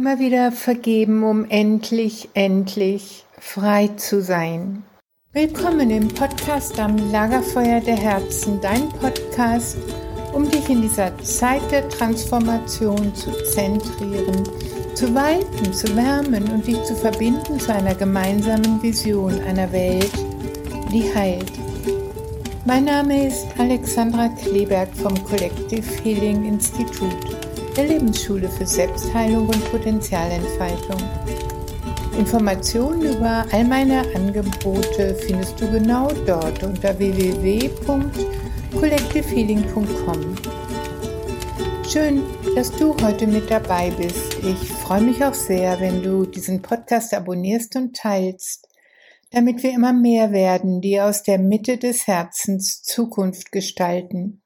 Immer wieder vergeben, um endlich, endlich frei zu sein. Willkommen im Podcast am Lagerfeuer der Herzen, dein Podcast, um dich in dieser Zeit der Transformation zu zentrieren, zu weiten, zu wärmen und dich zu verbinden zu einer gemeinsamen Vision einer Welt, die heilt. Mein Name ist Alexandra Kleberg vom Collective Healing Institute der Lebensschule für Selbstheilung und Potenzialentfaltung. Informationen über all meine Angebote findest du genau dort unter www.collectivehealing.com. Schön, dass du heute mit dabei bist. Ich freue mich auch sehr, wenn du diesen Podcast abonnierst und teilst, damit wir immer mehr werden, die aus der Mitte des Herzens Zukunft gestalten.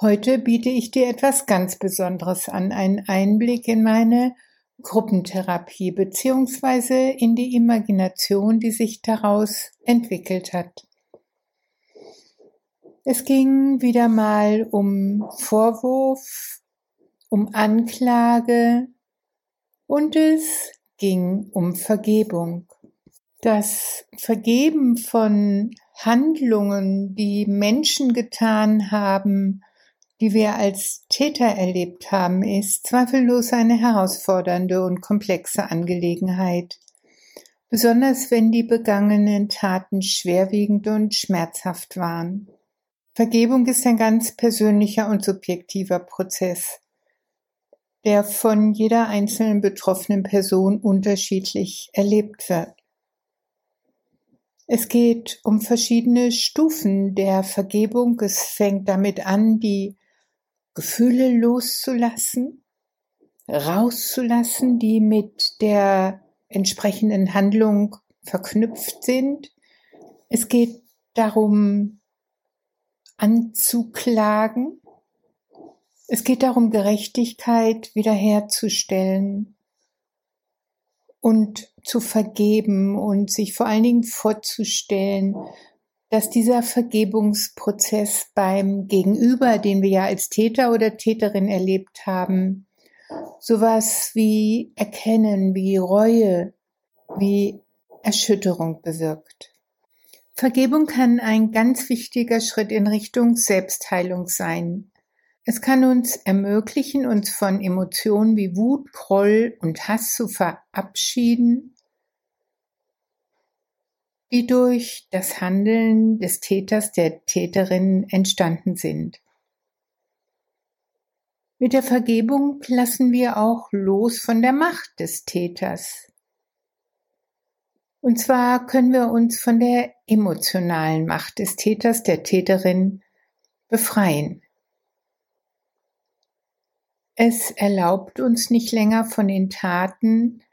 Heute biete ich dir etwas ganz Besonderes an, einen Einblick in meine Gruppentherapie beziehungsweise in die Imagination, die sich daraus entwickelt hat. Es ging wieder mal um Vorwurf, um Anklage und es ging um Vergebung. Das Vergeben von Handlungen, die Menschen getan haben, die wir als Täter erlebt haben, ist zweifellos eine herausfordernde und komplexe Angelegenheit, besonders wenn die begangenen Taten schwerwiegend und schmerzhaft waren. Vergebung ist ein ganz persönlicher und subjektiver Prozess, der von jeder einzelnen betroffenen Person unterschiedlich erlebt wird. Es geht um verschiedene Stufen der Vergebung. Es fängt damit an, die Gefühle loszulassen, rauszulassen, die mit der entsprechenden Handlung verknüpft sind. Es geht darum, anzuklagen. Es geht darum, Gerechtigkeit wiederherzustellen und zu vergeben und sich vor allen Dingen vorzustellen, dass dieser Vergebungsprozess beim Gegenüber, den wir ja als Täter oder Täterin erlebt haben, sowas wie Erkennen, wie Reue, wie Erschütterung bewirkt. Vergebung kann ein ganz wichtiger Schritt in Richtung Selbstheilung sein. Es kann uns ermöglichen, uns von Emotionen wie Wut, Groll und Hass zu verabschieden die durch das Handeln des Täters, der Täterin entstanden sind. Mit der Vergebung lassen wir auch los von der Macht des Täters. Und zwar können wir uns von der emotionalen Macht des Täters, der Täterin befreien. Es erlaubt uns nicht länger von den Taten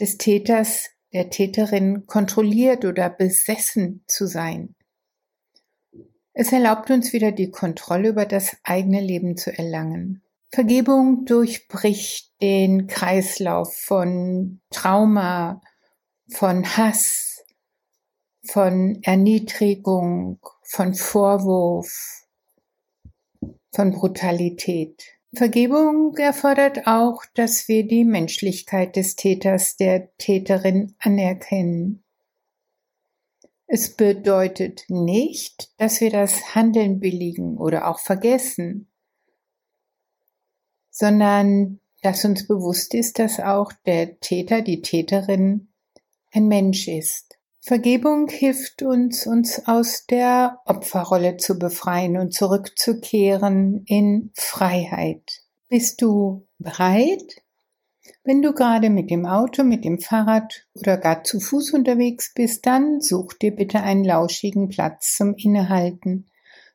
des Täters der Täterin kontrolliert oder besessen zu sein. Es erlaubt uns wieder die Kontrolle über das eigene Leben zu erlangen. Vergebung durchbricht den Kreislauf von Trauma, von Hass, von Erniedrigung, von Vorwurf, von Brutalität. Vergebung erfordert auch, dass wir die Menschlichkeit des Täters, der Täterin anerkennen. Es bedeutet nicht, dass wir das Handeln billigen oder auch vergessen, sondern dass uns bewusst ist, dass auch der Täter, die Täterin ein Mensch ist. Vergebung hilft uns, uns aus der Opferrolle zu befreien und zurückzukehren in Freiheit. Bist du bereit? Wenn du gerade mit dem Auto, mit dem Fahrrad oder gar zu Fuß unterwegs bist, dann such dir bitte einen lauschigen Platz zum Innehalten.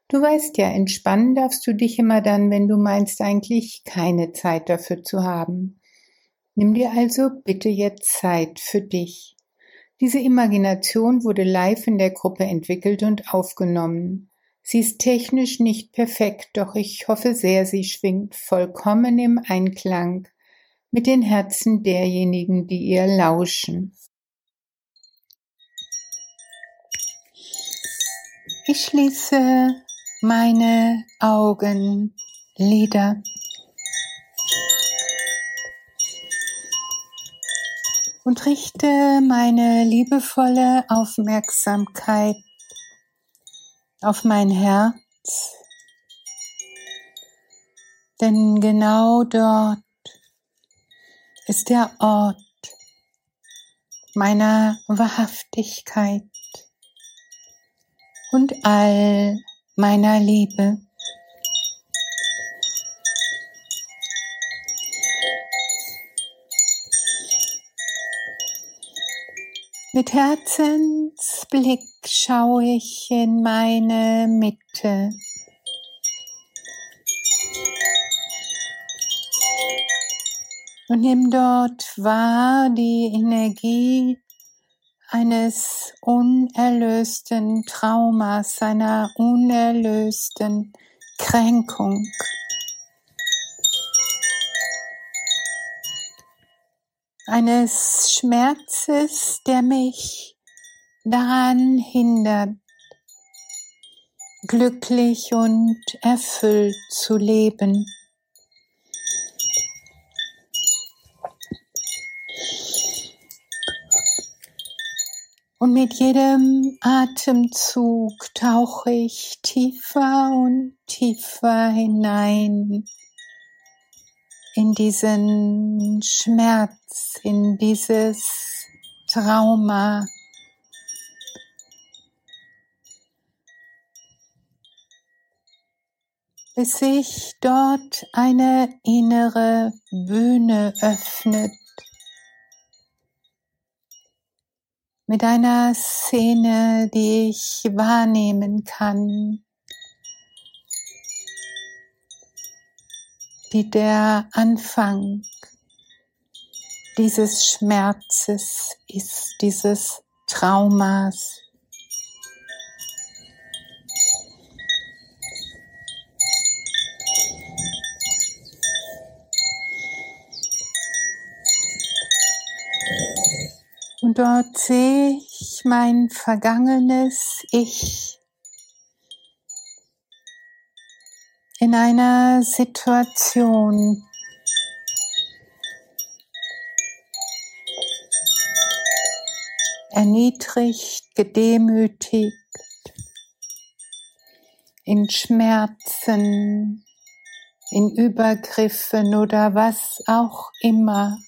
Du weißt ja, entspannen darfst du dich immer dann, wenn du meinst eigentlich keine Zeit dafür zu haben. Nimm dir also bitte jetzt Zeit für dich. Diese Imagination wurde live in der Gruppe entwickelt und aufgenommen. Sie ist technisch nicht perfekt, doch ich hoffe sehr, sie schwingt vollkommen im Einklang mit den Herzen derjenigen, die ihr lauschen. Ich schließe meine Augenlider. Und richte meine liebevolle Aufmerksamkeit auf mein Herz, denn genau dort ist der Ort meiner Wahrhaftigkeit und all meiner Liebe. Mit Herzensblick schaue ich in meine Mitte. Und nimm dort wahr die Energie eines unerlösten Traumas, einer unerlösten Kränkung. Eines Schmerzes, der mich daran hindert, glücklich und erfüllt zu leben. Und mit jedem Atemzug tauche ich tiefer und tiefer hinein in diesen Schmerz, in dieses Trauma. bis sich dort eine innere Bühne öffnet mit einer Szene, die ich wahrnehmen kann, die der Anfang dieses Schmerzes ist, dieses Traumas. Und dort sehe ich mein vergangenes Ich in einer Situation, erniedrigt, gedemütigt, in Schmerzen, in Übergriffen oder was auch immer.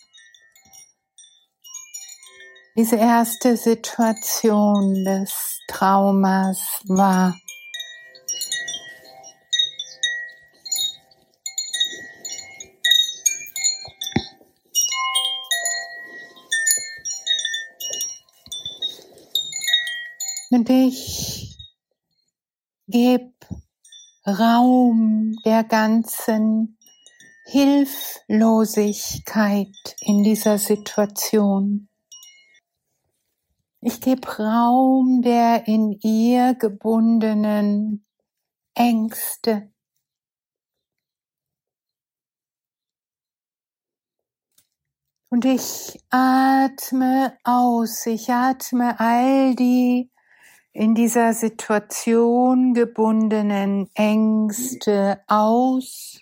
Diese erste Situation des Traumas war. Und ich gebe Raum der ganzen Hilflosigkeit in dieser Situation. Ich gebe Raum der in ihr gebundenen Ängste. Und ich atme aus, ich atme all die in dieser Situation gebundenen Ängste aus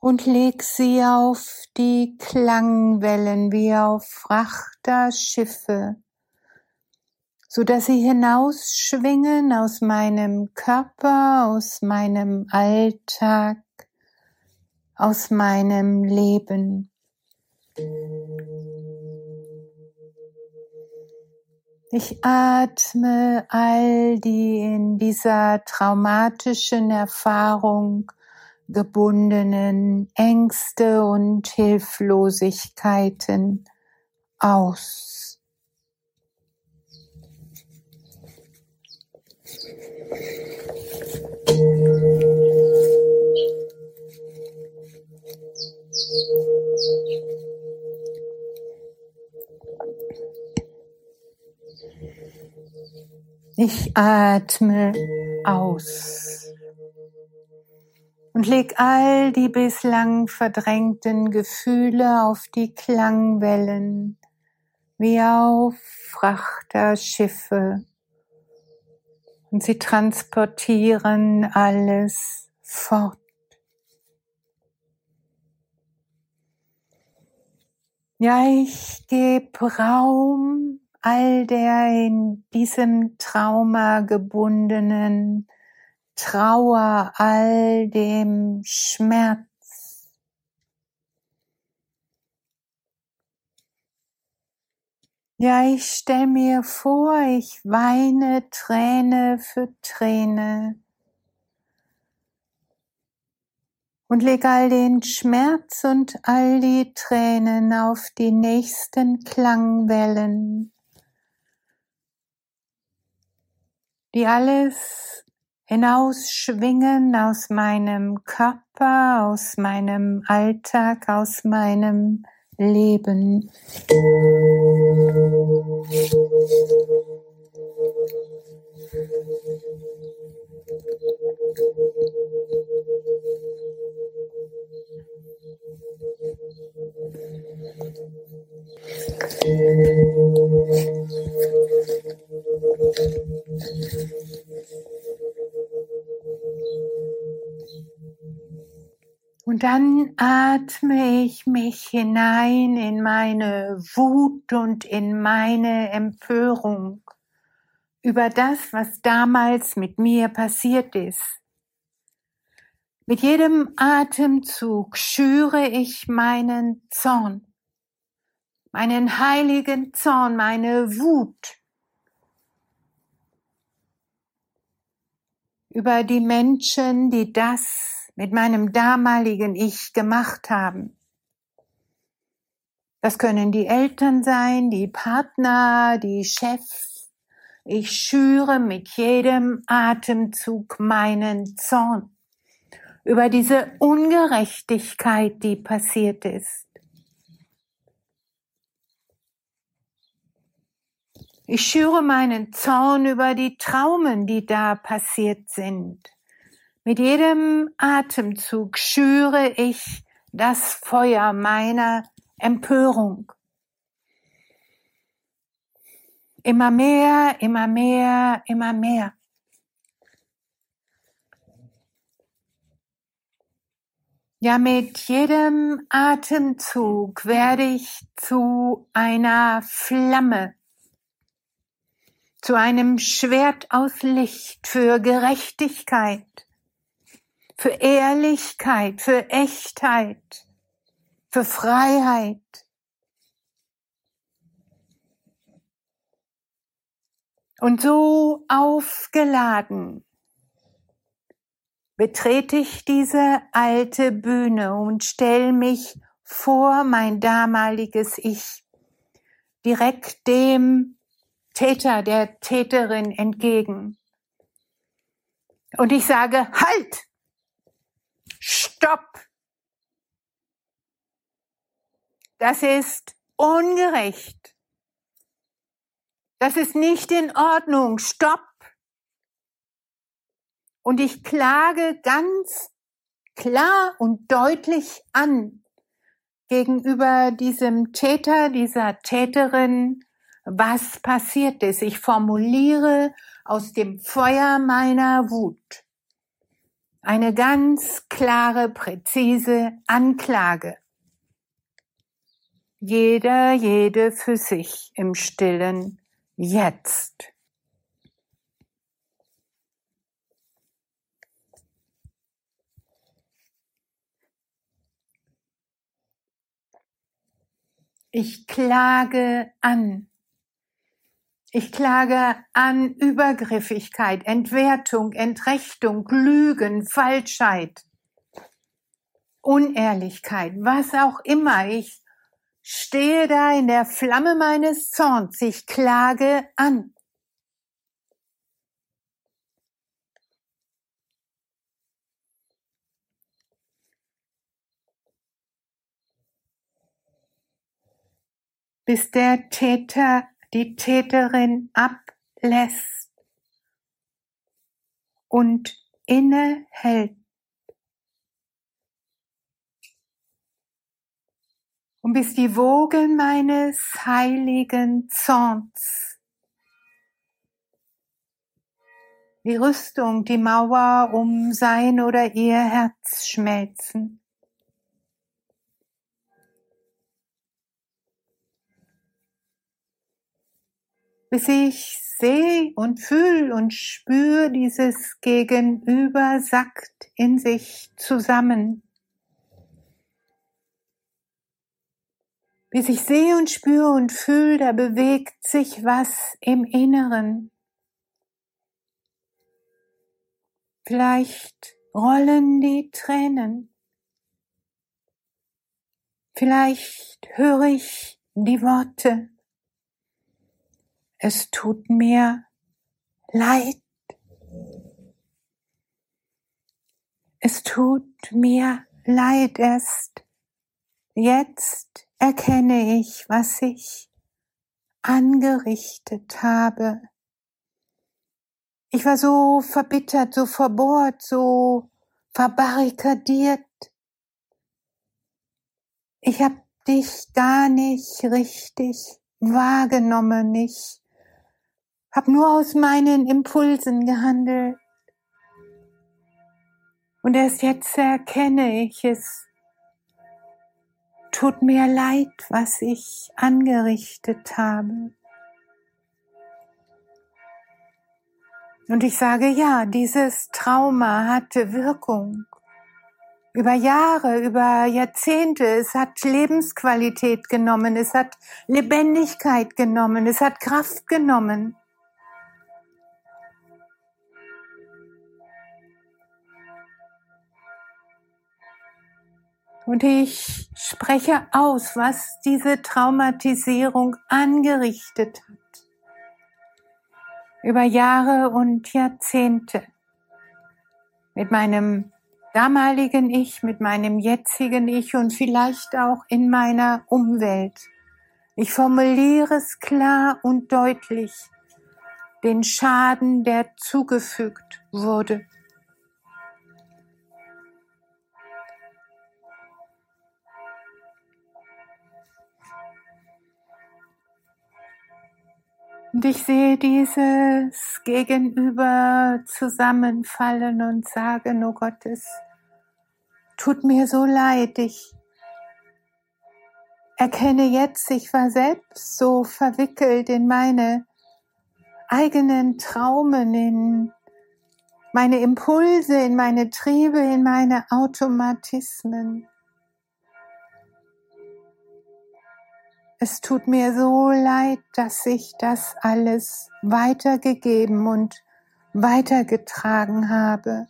und leg sie auf die Klangwellen wie auf Frachterschiffe, so dass sie hinausschwingen aus meinem Körper, aus meinem Alltag, aus meinem Leben. Ich atme all die in dieser traumatischen Erfahrung gebundenen Ängste und Hilflosigkeiten aus. Ich atme aus und leg all die bislang verdrängten Gefühle auf die Klangwellen wie auf Frachterschiffe und sie transportieren alles fort. Ja, ich gebe Raum all der in diesem Trauma gebundenen Trauer, all dem Schmerz. Ja, ich stell mir vor, ich weine Träne für Träne und leg all den Schmerz und all die Tränen auf die nächsten Klangwellen, die alles hinausschwingen aus meinem Körper, aus meinem Alltag, aus meinem Leben. Ich mich hinein in meine Wut und in meine Empörung über das, was damals mit mir passiert ist. Mit jedem Atemzug schüre ich meinen Zorn, meinen heiligen Zorn, meine Wut über die Menschen, die das mit meinem damaligen Ich gemacht haben. Das können die Eltern sein, die Partner, die Chefs. Ich schüre mit jedem Atemzug meinen Zorn über diese Ungerechtigkeit, die passiert ist. Ich schüre meinen Zorn über die Traumen, die da passiert sind. Mit jedem Atemzug schüre ich das Feuer meiner Empörung. Immer mehr, immer mehr, immer mehr. Ja, mit jedem Atemzug werde ich zu einer Flamme, zu einem Schwert aus Licht für Gerechtigkeit, für Ehrlichkeit, für Echtheit, für Freiheit. Und so aufgeladen betrete ich diese alte Bühne und stell mich vor mein damaliges Ich, direkt dem Täter, der Täterin entgegen. Und ich sage, halt! Stopp! Das ist ungerecht. Das ist nicht in Ordnung. Stopp! Und ich klage ganz klar und deutlich an gegenüber diesem Täter, dieser Täterin, was passiert ist. Ich formuliere aus dem Feuer meiner Wut eine ganz klare, präzise Anklage. Jeder, jede für sich im stillen Jetzt. Ich klage an. Ich klage an Übergriffigkeit, Entwertung, Entrechtung, Lügen, Falschheit, Unehrlichkeit, was auch immer. Ich stehe da in der Flamme meines Zorns. Ich klage an. bis der Täter die Täterin ablässt und innehält. und bis die Wogen meines heiligen Zorns die Rüstung, die Mauer um sein oder ihr Herz schmelzen. bis ich sehe und fühl und spür, dieses Gegenüber sackt in sich zusammen. Bis ich sehe und spüre und fühle, da bewegt sich was im Inneren. Vielleicht rollen die Tränen. Vielleicht höre ich die Worte. Es tut mir leid. Es tut mir leid. Erst jetzt erkenne ich, was ich angerichtet habe. Ich war so verbittert, so verbohrt, so verbarrikadiert. Ich habe dich gar nicht richtig wahrgenommen. Ich habe nur aus meinen Impulsen gehandelt. Und erst jetzt erkenne ich es. Tut mir leid, was ich angerichtet habe. Und ich sage, ja, dieses Trauma hatte Wirkung. Über Jahre, über Jahrzehnte. Es hat Lebensqualität genommen. Es hat Lebendigkeit genommen. Es hat Kraft genommen. Und ich spreche aus, was diese Traumatisierung angerichtet hat über Jahre und Jahrzehnte mit meinem damaligen Ich, mit meinem jetzigen Ich und vielleicht auch in meiner Umwelt. Ich formuliere es klar und deutlich, den Schaden, der zugefügt wurde. Und ich sehe dieses Gegenüber zusammenfallen und sagen, oh Gott, es tut mir so leid. Ich erkenne jetzt, ich war selbst so verwickelt in meine eigenen Traumen, in meine Impulse, in meine Triebe, in meine Automatismen. Es tut mir so leid, dass ich das alles weitergegeben und weitergetragen habe.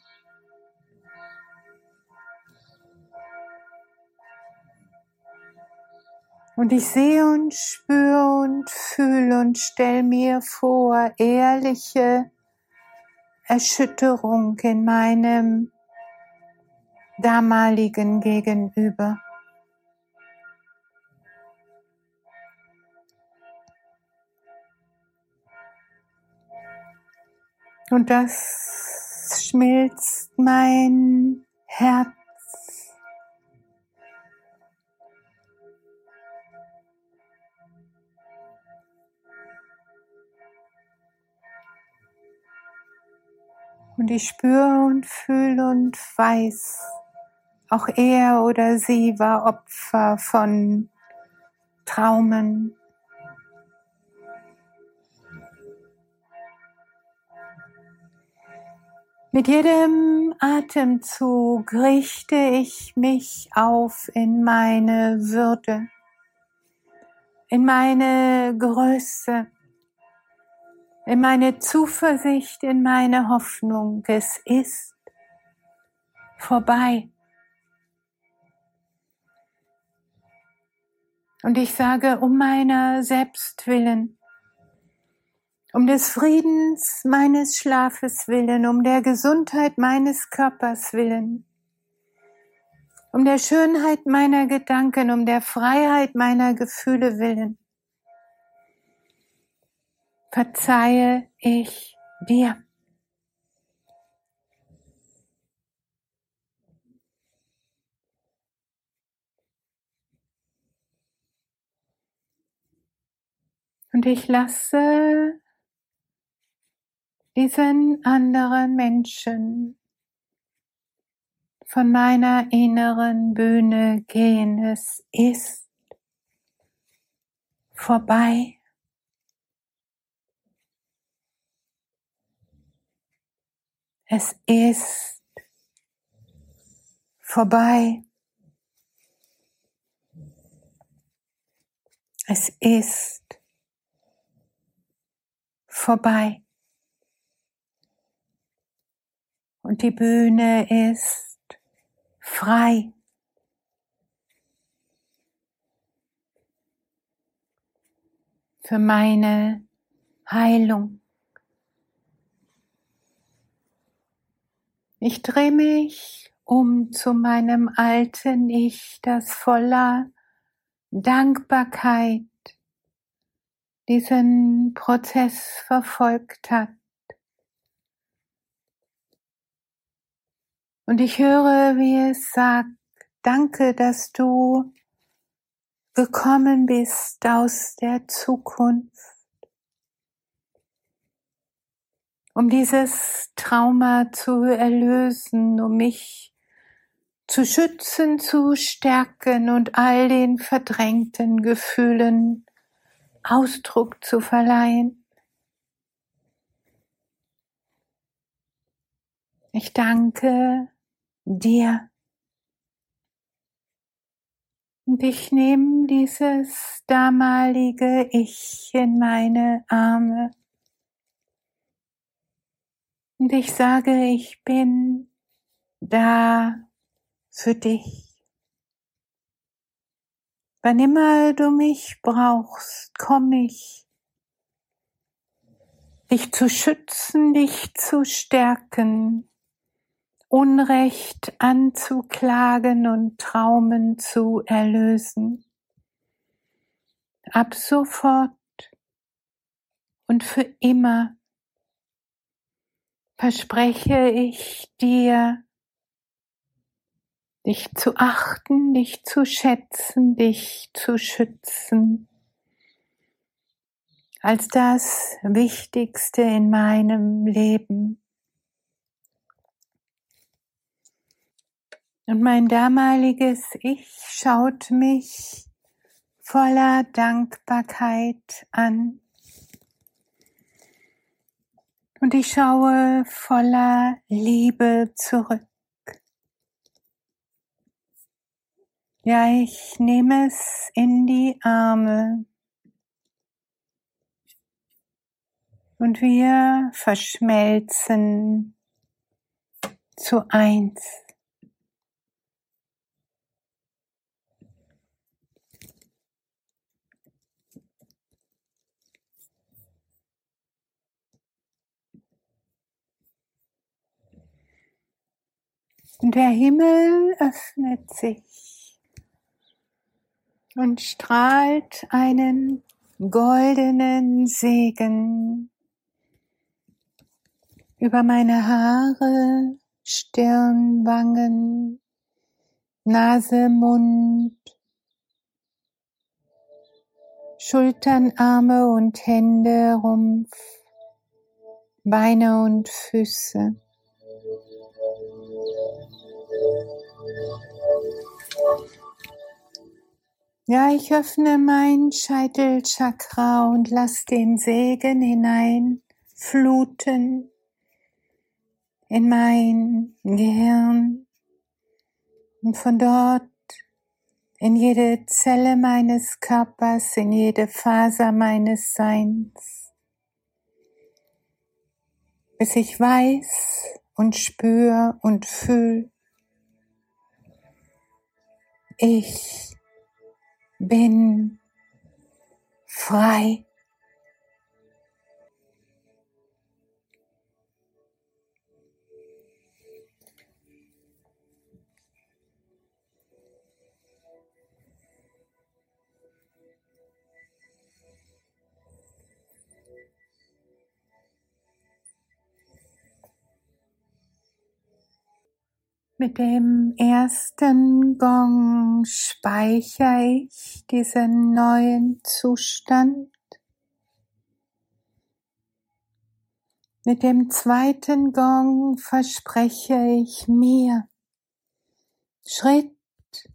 Und ich sehe und spüre und fühle und stelle mir vor ehrliche Erschütterung in meinem damaligen Gegenüber. Und das schmilzt mein Herz. Und ich spüre und fühle und weiß, auch er oder sie war Opfer von Traumen, Mit jedem Atemzug richte ich mich auf in meine Würde, in meine Größe, in meine Zuversicht, in meine Hoffnung. Es ist vorbei. Und ich sage um meiner selbst willen, um des Friedens meines Schlafes willen, um der Gesundheit meines Körpers willen, um der Schönheit meiner Gedanken, um der Freiheit meiner Gefühle willen. Verzeihe ich dir. Und ich lasse diesen anderen Menschen von meiner inneren Bühne gehen. Es ist vorbei. Es ist vorbei. Es ist vorbei. Und die Bühne ist frei. Für meine Heilung. Ich drehe mich um zu meinem alten Ich, das voller Dankbarkeit diesen Prozess verfolgt hat. Und ich höre, wie es sagt, danke, dass du gekommen bist aus der Zukunft, um dieses Trauma zu erlösen, um mich zu schützen, zu stärken und all den verdrängten Gefühlen Ausdruck zu verleihen. Ich danke dir. Und ich nehme dieses damalige Ich in meine Arme. Und ich sage, ich bin da für dich. Wann immer du mich brauchst, komm ich, dich zu schützen, dich zu stärken, Unrecht anzuklagen und Traumen zu erlösen. Ab sofort und für immer verspreche ich dir, dich zu achten, dich zu schätzen, dich zu schützen, als das Wichtigste in meinem Leben. Und mein damaliges Ich schaut mich voller Dankbarkeit an. Und ich schaue voller Liebe zurück. Ja, ich nehme es in die Arme. Und wir verschmelzen zu eins. Und der Himmel öffnet sich und strahlt einen goldenen Segen über meine Haare, Stirn, Wangen, Nase, Mund, Schultern, Arme und Hände, Rumpf, Beine und Füße. Ja, ich öffne mein Scheitelchakra und lass den Segen hinein fluten in mein Gehirn und von dort in jede Zelle meines Körpers, in jede Faser meines Seins, bis ich weiß und spür und fühl, ich bin frei. Mit dem ersten Gong speichere ich diesen neuen Zustand. Mit dem zweiten Gong verspreche ich mir, Schritt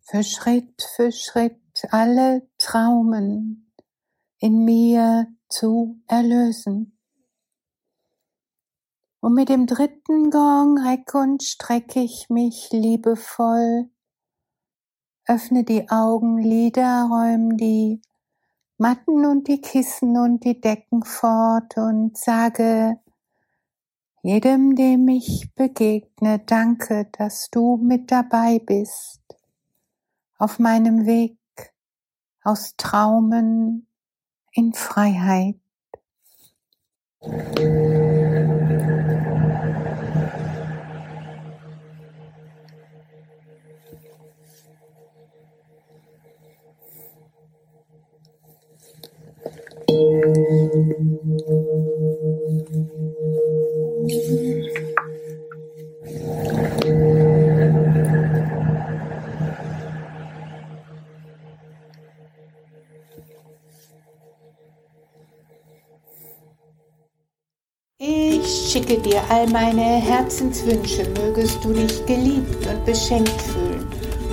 für Schritt für Schritt alle Traumen in mir zu erlösen. Und mit dem dritten Gong recke und strecke ich mich liebevoll, öffne die Augenlider, räume die Matten und die Kissen und die Decken fort und sage jedem, dem ich begegne, danke, dass du mit dabei bist auf meinem Weg aus Traumen in Freiheit. Ich schicke dir all meine Herzenswünsche, mögest du dich geliebt und beschenkt fühlen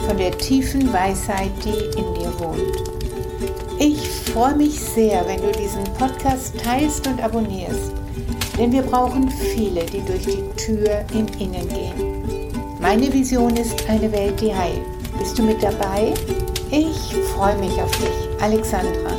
von der tiefen Weisheit, die in dir wohnt. Ich freue mich sehr, wenn du diesen Podcast teilst und abonnierst, denn wir brauchen viele, die durch die Tür im Innen gehen. Meine Vision ist eine Welt, die heilt. Bist du mit dabei? Ich freue mich auf dich, Alexandra.